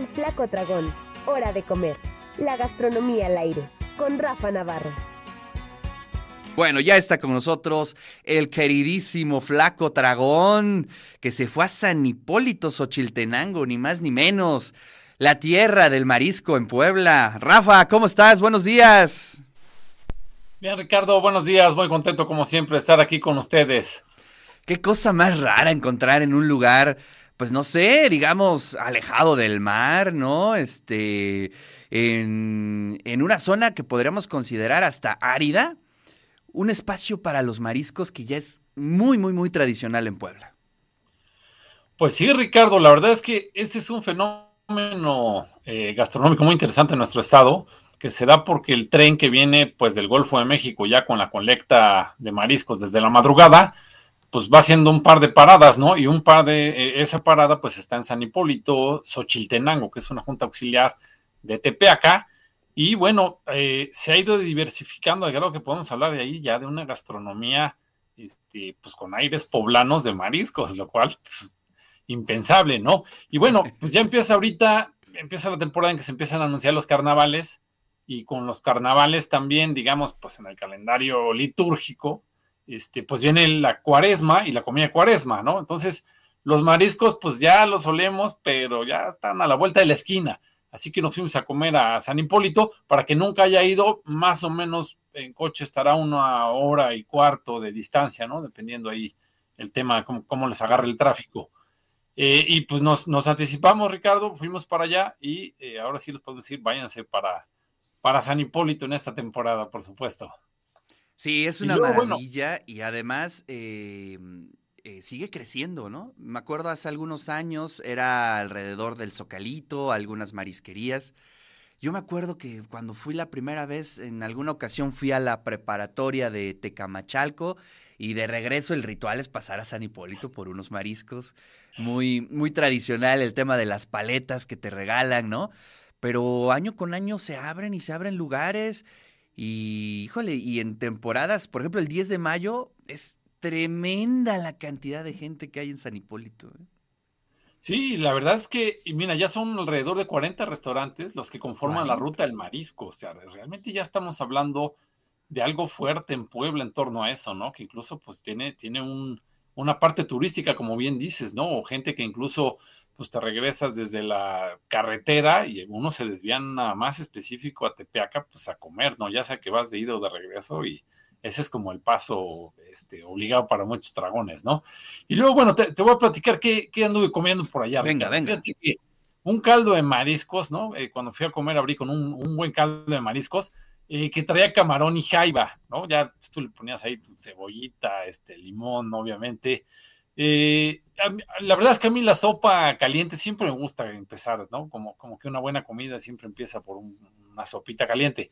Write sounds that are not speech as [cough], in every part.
El Flaco Dragón. Hora de comer. La gastronomía al aire. Con Rafa Navarro. Bueno, ya está con nosotros el queridísimo Flaco Dragón, que se fue a San Hipólito Xochiltenango, ni más ni menos. La tierra del marisco en Puebla. Rafa, ¿cómo estás? Buenos días. Bien, Ricardo, buenos días. Muy contento, como siempre, de estar aquí con ustedes. Qué cosa más rara encontrar en un lugar, pues no sé, digamos, alejado del mar, ¿no? Este, en, una zona que podríamos considerar hasta árida, un espacio para los mariscos que ya es muy, muy, muy tradicional en Puebla. Pues sí, Ricardo, la verdad es que este es un fenómeno eh, gastronómico muy interesante en nuestro estado, que se da porque el tren que viene pues del Golfo de México ya con la colecta de mariscos desde la madrugada, pues va haciendo un par de paradas, ¿no? Y un par de, eh, esa parada pues está en San Hipólito, Xochiltenango, que es una junta auxiliar de Tepeaca, y bueno, eh, se ha ido diversificando al grado que podemos hablar de ahí ya de una gastronomía este, pues con aires poblanos de mariscos, lo cual pues, impensable, ¿no? Y bueno, [laughs] pues ya empieza ahorita, empieza la temporada en que se empiezan a anunciar los carnavales y con los carnavales también, digamos, pues en el calendario litúrgico, este, pues viene la cuaresma y la comida cuaresma, ¿no? Entonces, los mariscos pues ya los solemos, pero ya están a la vuelta de la esquina. Así que nos fuimos a comer a San Hipólito para que nunca haya ido, más o menos en coche estará una hora y cuarto de distancia, ¿no? Dependiendo ahí el tema, cómo, cómo les agarra el tráfico. Eh, y pues nos, nos, anticipamos, Ricardo, fuimos para allá y eh, ahora sí les puedo decir, váyanse para, para San Hipólito en esta temporada, por supuesto. Sí, es una luego, maravilla bueno, y además eh, eh, sigue creciendo, ¿no? Me acuerdo hace algunos años era alrededor del Zocalito, algunas marisquerías. Yo me acuerdo que cuando fui la primera vez, en alguna ocasión fui a la preparatoria de Tecamachalco y de regreso el ritual es pasar a San Hipólito por unos mariscos. Muy, muy tradicional el tema de las paletas que te regalan, ¿no? Pero año con año se abren y se abren lugares y, híjole, y en temporadas, por ejemplo, el 10 de mayo es tremenda la cantidad de gente que hay en San Hipólito. ¿eh? Sí, la verdad es que, y mira, ya son alrededor de 40 restaurantes los que conforman la ruta del marisco. O sea, realmente ya estamos hablando de algo fuerte en Puebla en torno a eso, ¿no? Que incluso pues tiene, tiene un, una parte turística, como bien dices, ¿no? O gente que incluso pues te regresas desde la carretera y uno se desvían nada más específico a Tepeaca, pues a comer, ¿no? Ya sea que vas de ida o de regreso y ese es como el paso este, obligado para muchos dragones, ¿no? Y luego, bueno, te, te voy a platicar qué, qué, anduve comiendo por allá. Venga, venga. un caldo de mariscos, ¿no? Eh, cuando fui a comer abrí con un, un buen caldo de mariscos eh, que traía camarón y jaiba, ¿no? Ya pues, tú le ponías ahí tu cebollita, este, limón, obviamente. Eh, la verdad es que a mí la sopa caliente siempre me gusta empezar, ¿no? Como, como que una buena comida siempre empieza por un, una sopita caliente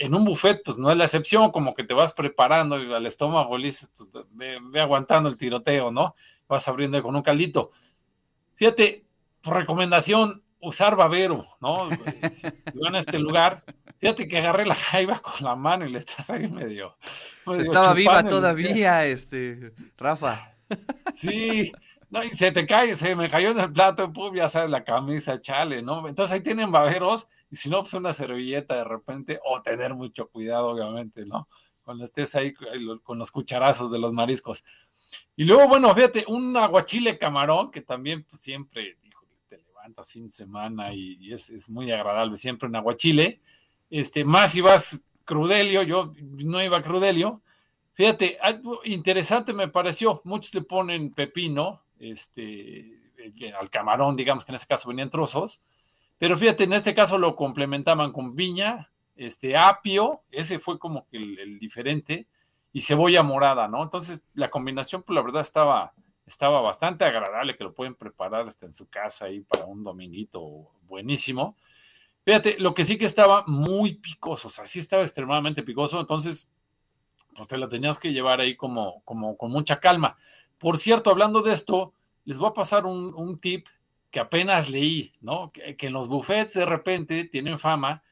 en un buffet, pues no es la excepción, como que te vas preparando y al estómago le dices, pues ve, ve, aguantando el tiroteo, ¿no? Vas abriendo con un caldito. Fíjate, por recomendación, usar babero, ¿no? Si van a este lugar, fíjate que agarré la jaiba con la mano y le estás ahí medio. Pues, Estaba viva todavía, este, Rafa. Sí, no, y se te cae, se me cayó en el plato, pum, ya sabes, la camisa, chale, ¿no? Entonces ahí tienen baberos, y si no, pues una servilleta de repente, o tener mucho cuidado, obviamente, ¿no? Cuando estés ahí con los cucharazos de los mariscos. Y luego, bueno, fíjate, un aguachile camarón, que también, pues siempre, híjole, te levantas fin de semana y, es, es, muy agradable, siempre un aguachile. Este, más si vas crudelio, yo no iba crudelio. Fíjate, algo interesante me pareció, muchos le ponen pepino, este, al camarón, digamos que en este caso venían trozos, pero fíjate, en este caso lo complementaban con viña, este, apio, ese fue como que el, el diferente, y cebolla morada, ¿no? Entonces, la combinación, pues la verdad estaba, estaba bastante agradable, que lo pueden preparar hasta en su casa ahí para un dominguito buenísimo. Fíjate, lo que sí que estaba muy picoso, o sea, sí estaba extremadamente picoso, entonces, pues te la tenías que llevar ahí como, como con mucha calma. Por cierto, hablando de esto, les voy a pasar un, un tip que apenas leí, ¿no? Que, que, en los buffets de repente tienen fama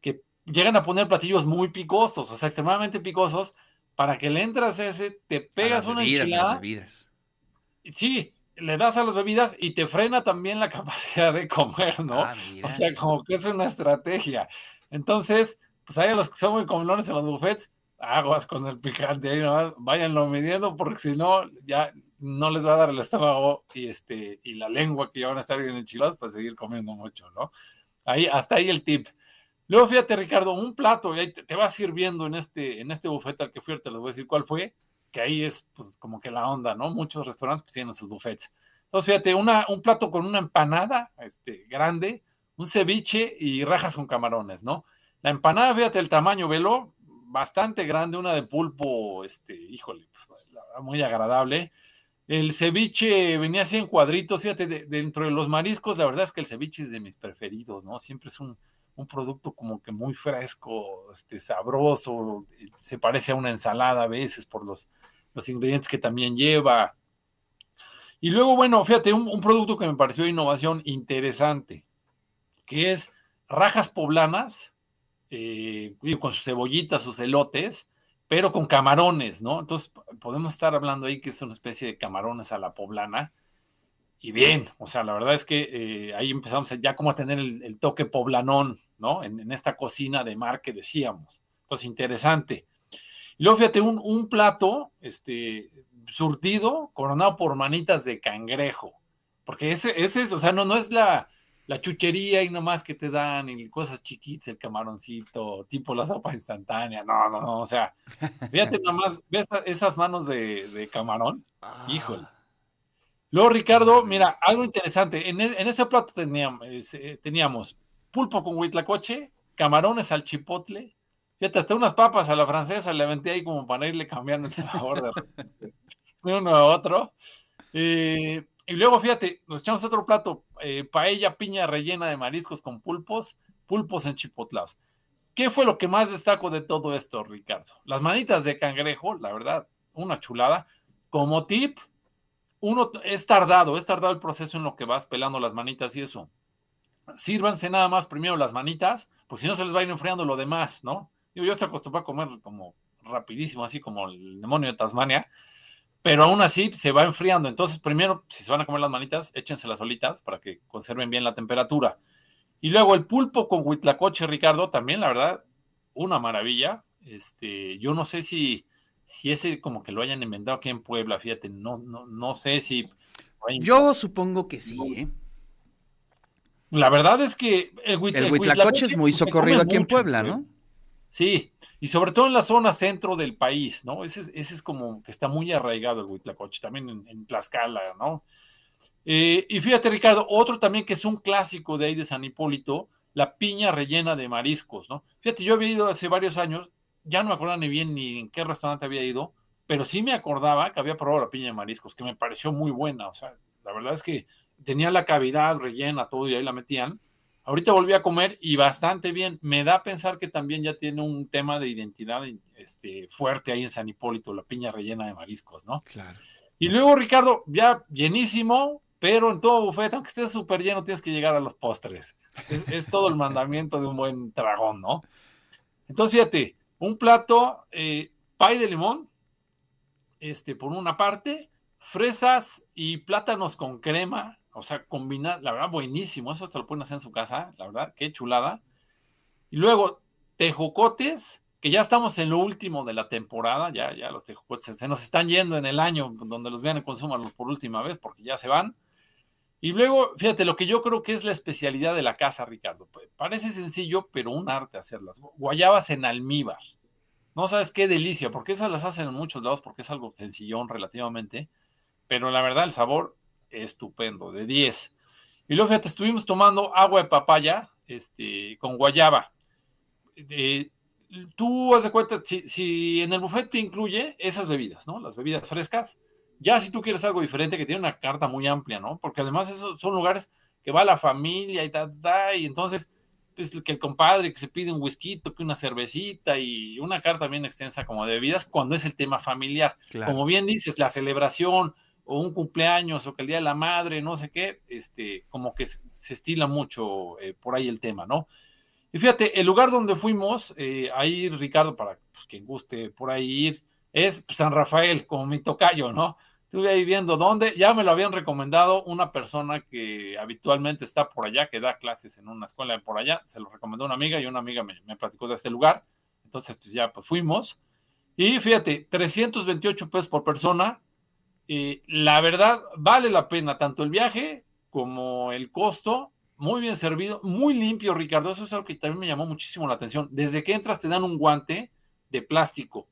que llegan a poner platillos muy picosos, o sea, extremadamente picosos, para que le entras ese, te pegas una bebidas, enchilada. Bebidas. Sí, le das a las bebidas y te frena también la [laughs] capacidad de comer, ¿no? Ah, o sea, como que es una estrategia. Entonces, pues hay a los que son muy comunes en los buffets, aguas con el picante, ahí nomás, váyanlo midiendo, porque si no, ya no les va a dar el estómago y, este, y la lengua que ya van a estar bien enchilados para seguir comiendo mucho, ¿no? Ahí, hasta ahí el tip. Luego fíjate, Ricardo, un plato, y ahí te, va sirviendo en este, en este buffet al que fui, te les voy a decir cuál fue, que ahí es pues como que la onda, ¿no? Muchos restaurantes pues, tienen sus buffets. Entonces, fíjate, una, un plato con una empanada este, grande, un ceviche y rajas con camarones, ¿no? La empanada, fíjate el tamaño, velo, bastante grande, una de pulpo, este, híjole, pues, muy agradable. El ceviche venía así en cuadritos, fíjate, dentro de los mariscos, la verdad es que el ceviche es de mis preferidos, ¿no? Siempre es un, un producto como que muy fresco, este, sabroso, se parece a una ensalada a veces por los, los ingredientes que también lleva. Y luego, bueno, fíjate, un, producto que me pareció innovación interesante, que es rajas poblanas, eh, con sus cebollitas, sus elotes, pero con camarones, ¿no? Entonces, podemos estar hablando ahí que es una especie de camarones a la poblana, y bien, o sea, la verdad es que eh, ahí empezamos ya como a tener el, toque poblanón, ¿no? En, esta cocina de mar que decíamos. Entonces, interesante. Y luego, fíjate, un, plato, este, surtido, coronado por manitas de cangrejo. Porque ese, ese es, o sea, no, no es la, la chuchería y nomás que te dan y cosas chiquitas, el camaroncito, tipo la sopa instantánea. No, no, no, o sea, fíjate [laughs] nomás, ves esas manos de, de camarón, ah. híjole Luego, Ricardo, mira, algo interesante. En, e, ese plato teníamos, eh, teníamos pulpo con huitlacoche, camarones al chipotle, fíjate, hasta unas papas a la francesa le aventé ahí como para irle cambiando el sabor de, uno a otro. Eh, y luego, fíjate, nos echamos otro plato, eh, paella piña rellena de mariscos con pulpos, pulpos en chipotlados. ¿Qué fue lo que más destaco de todo esto, Ricardo? Las manitas de cangrejo, la verdad, una chulada. Como tip, uno es tardado, es tardado el proceso en lo que vas pelando las manitas y eso. Sírvanse nada más primero las manitas, porque si no se les va a ir enfriando lo demás, ¿no? Yo, yo estoy acostumbrado a comer como rapidísimo, así como el demonio de Tasmania, pero aún así se va enfriando. Entonces, primero, si se van a comer las manitas, échense solitas para que conserven bien la temperatura. Y luego el pulpo con huitlacoche, Ricardo, también, la verdad, una maravilla. Este, yo no sé si si ese como que lo hayan inventado aquí en Puebla, fíjate, no, no, no sé si... Yo supongo que sí, ¿eh? La verdad es que el, Huitlacoche es muy socorrido aquí en Puebla, ¿no? Sí, y sobre todo en la zona centro del país, ¿no? Ese, ese es como que está muy arraigado el Huitlacoche, también en, Tlaxcala, ¿no? Eh, y fíjate, Ricardo, otro también que es un clásico de ahí de San Hipólito, la piña rellena de mariscos, ¿no? Fíjate, yo había ido hace varios años ya no me acordaba ni bien ni en qué restaurante había ido, pero sí me acordaba que había probado la piña de mariscos, que me pareció muy buena. O sea, la verdad es que tenía la cavidad rellena, todo, y ahí la metían. Ahorita volví a comer y bastante bien. Me da a pensar que también ya tiene un tema de identidad este, fuerte ahí en San Hipólito, la piña rellena de mariscos, ¿no? Claro. Y luego, Ricardo, ya llenísimo, pero en todo buffet, aunque estés súper lleno, tienes que llegar a los postres. Es, es, todo el mandamiento de un buen dragón, ¿no? Entonces, fíjate, un plato, eh, pay de limón, este, por una parte, fresas y plátanos con crema, o sea, combinar, la verdad, buenísimo, eso hasta lo pueden hacer en su casa, la verdad, qué chulada. Y luego, tejocotes, que ya estamos en lo último de la temporada, ya, ya los tejocotes se nos están yendo en el año donde los vean y consumanlos por última vez, porque ya se van. Y luego, fíjate, lo que yo creo que es la especialidad de la casa, Ricardo. Parece sencillo, pero un arte hacerlas. Guayabas en almíbar. No sabes qué delicia, porque esas las hacen en muchos lados, porque es algo sencillón relativamente. Pero la verdad, el sabor estupendo, de 10. Y luego, fíjate, estuvimos tomando agua de papaya este, con guayaba. tú haz de cuenta, si, si en el buffet te incluye esas bebidas, ¿no? Las bebidas frescas, ya si tú quieres algo diferente, que tiene una carta muy amplia, ¿no? Porque además esos son lugares que va la familia y y entonces, pues que el compadre que se pide un whisky, que una cervecita y una carta bien extensa como de bebidas cuando es el tema familiar. Como bien dices, la celebración o un cumpleaños o que el día de la madre, no sé qué, este, como que se estila mucho eh, por ahí el tema, ¿no? Y fíjate, el lugar donde fuimos, eh, ahí Ricardo, para pues, quien guste por ahí ir, es San Rafael, como mi tocayo, ¿no? Estuve ahí viendo dónde, ya me lo habían recomendado una persona que habitualmente está por allá, que da clases en una escuela por allá, se lo recomendó una amiga y una amiga me, me platicó de este lugar, entonces pues ya pues fuimos. Y fíjate, 328 pesos por persona, la verdad vale la pena tanto el viaje como el costo, muy bien servido, muy limpio, Ricardo, eso es algo que también me llamó muchísimo la atención. Desde que entras te dan un guante de plástico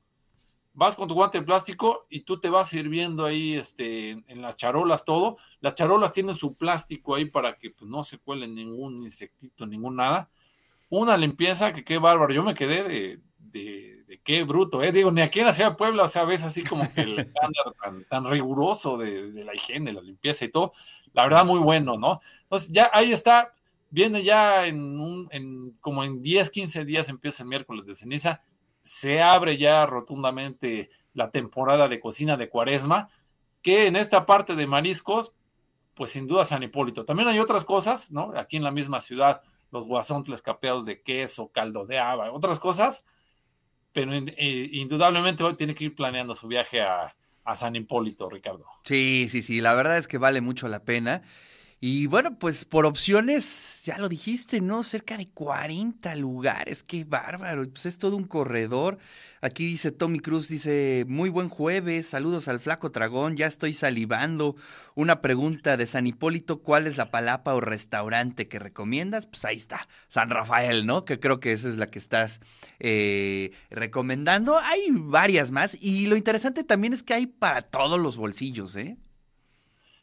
vas con tu guante de plástico y tú te vas sirviendo ahí este, en las charolas todo. Las charolas tienen su plástico ahí para que pues, no se cuele ningún insectito, ningún nada. Una limpieza que qué bárbaro. Yo me quedé de, qué bruto, ¿eh? Digo, ni aquí en la ciudad de Puebla, o sea, ves así como que el estándar tan, riguroso de, la higiene, la limpieza y todo. La verdad, muy bueno, ¿no? Entonces, ya ahí está. Viene ya en un, en, como en 10, 15 días empieza el miércoles de ceniza se abre ya rotundamente la temporada de cocina de cuaresma, que en esta parte de mariscos, pues sin duda San Hipólito. También hay otras cosas, ¿no? Aquí en la misma ciudad, los guasontles capeados de queso, caldo de haba, otras cosas, pero eh, indudablemente tiene que ir planeando su viaje a, a San Hipólito, Ricardo. Sí, sí, sí, la verdad es que vale mucho la pena. Y bueno, pues por opciones, ya lo dijiste, ¿no? Cerca de 40 lugares, qué bárbaro. Pues es todo un corredor. Aquí dice Tommy Cruz, dice, muy buen jueves, saludos al flaco dragón, ya estoy salivando. Una pregunta de San Hipólito, ¿cuál es la palapa o restaurante que recomiendas? Pues ahí está, San Rafael, ¿no? Que creo que esa es la que estás eh, recomendando. Hay varias más y lo interesante también es que hay para todos los bolsillos, ¿eh?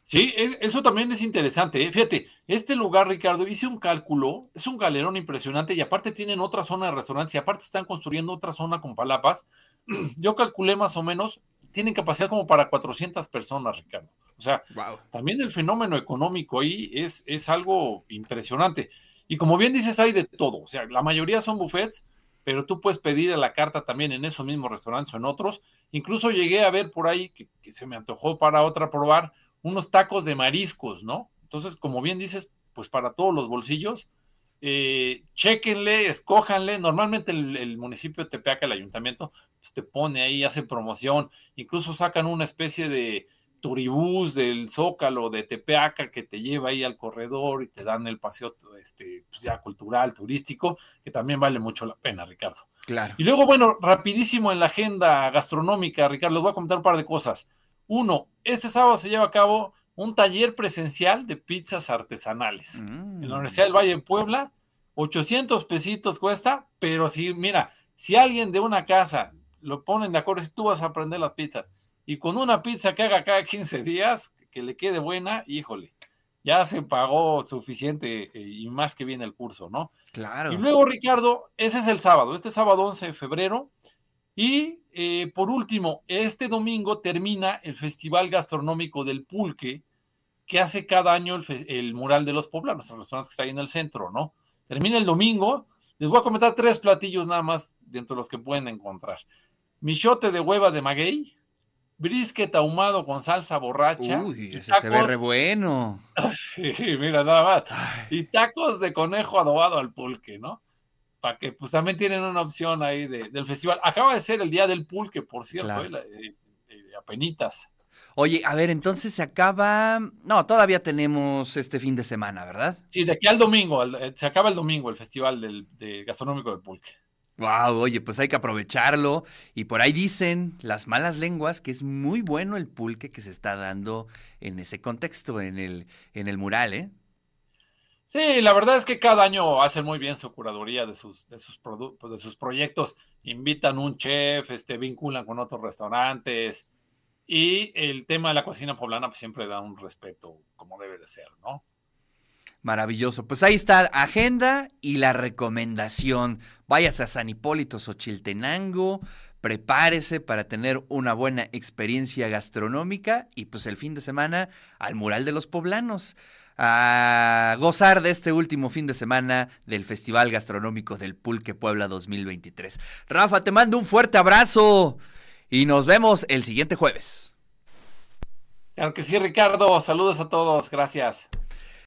Sí, eso también es interesante. ¿eh? Fíjate, este lugar, Ricardo, hice un cálculo, es un galerón impresionante y aparte tienen otra zona de restaurantes y aparte están construyendo otra zona con palapas. [clears throat] Yo calculé más o menos, tienen capacidad como para 400 personas, Ricardo. O sea, también el fenómeno económico ahí es, es algo impresionante. Y como bien dices, hay de todo. O sea, la mayoría son buffets, pero tú puedes pedir a la carta también en esos mismos restaurantes o en otros. Incluso llegué a ver por ahí que, que se me antojó para otra probar unos tacos de mariscos, ¿no? Entonces, como bien dices, pues para todos los bolsillos, eh, chequenle, escójanle. Normalmente el, municipio de Tepeaca, el ayuntamiento, pues te pone ahí, hace promoción, incluso sacan una especie de turibús del Zócalo de Tepeaca que te lleva ahí al corredor y te dan el paseo este, pues ya cultural, turístico, que también vale mucho la pena, Ricardo. Claro. Y luego, bueno, rapidísimo en la agenda gastronómica, Ricardo, les voy a comentar un par de cosas. Uno, este sábado se lleva a cabo un taller presencial de pizzas artesanales en la mm. Universidad del Valle de Puebla. 800 pesitos cuesta, pero si, mira, si alguien de una casa lo ponen de acuerdo, si tú vas a aprender las pizzas y con una pizza que haga cada 15 días, que le quede buena, híjole, ya se pagó suficiente eh, y más que viene el curso, ¿no? Claro. Y luego, Ricardo, ese es el sábado, este sábado 11 de febrero, y eh, por último, este domingo termina el Festival Gastronómico del Pulque, que hace cada año el, mural de los poblanos, el restaurante que está ahí en el centro, ¿no? Termina el domingo. Les voy a comentar tres platillos nada más dentro de los que pueden encontrar. Michote de hueva de maguey, brisket ahumado con salsa borracha. Uy, ese se ve re bueno. [laughs] sí, mira, nada más. Y tacos de conejo adobado al pulque, ¿no? Que pues también tienen una opción ahí del festival. Acaba de ser el día del pulque, por cierto, eh, eh, eh, apenitas. Oye, a ver, entonces se acaba. No, todavía tenemos este fin de semana, ¿verdad? Sí, de aquí al domingo, se acaba el domingo el festival del, gastronómico del pulque. Wow, oye, pues hay que aprovecharlo. Y por ahí dicen las malas lenguas que es muy bueno el pulque que se está dando en ese contexto, en el, en el mural, ¿eh? Sí, la verdad es que cada año hacen muy bien su curaduría de sus, de sus, productos, de sus proyectos. Invitan un chef, este, vinculan con otros restaurantes. Y el tema de la cocina poblana pues, siempre da un respeto como debe de ser, ¿no? Maravilloso. Pues ahí está agenda y la recomendación. Váyase a San Hipólito Xochiltenango, prepárese para tener una buena experiencia gastronómica y pues el fin de semana al mural de los poblanos a gozar de este último fin de semana del Festival Gastronómico del Pulque Puebla 2023. Rafa, te mando un fuerte abrazo y nos vemos el siguiente jueves. Claro que sí, Ricardo. Saludos a todos. Gracias.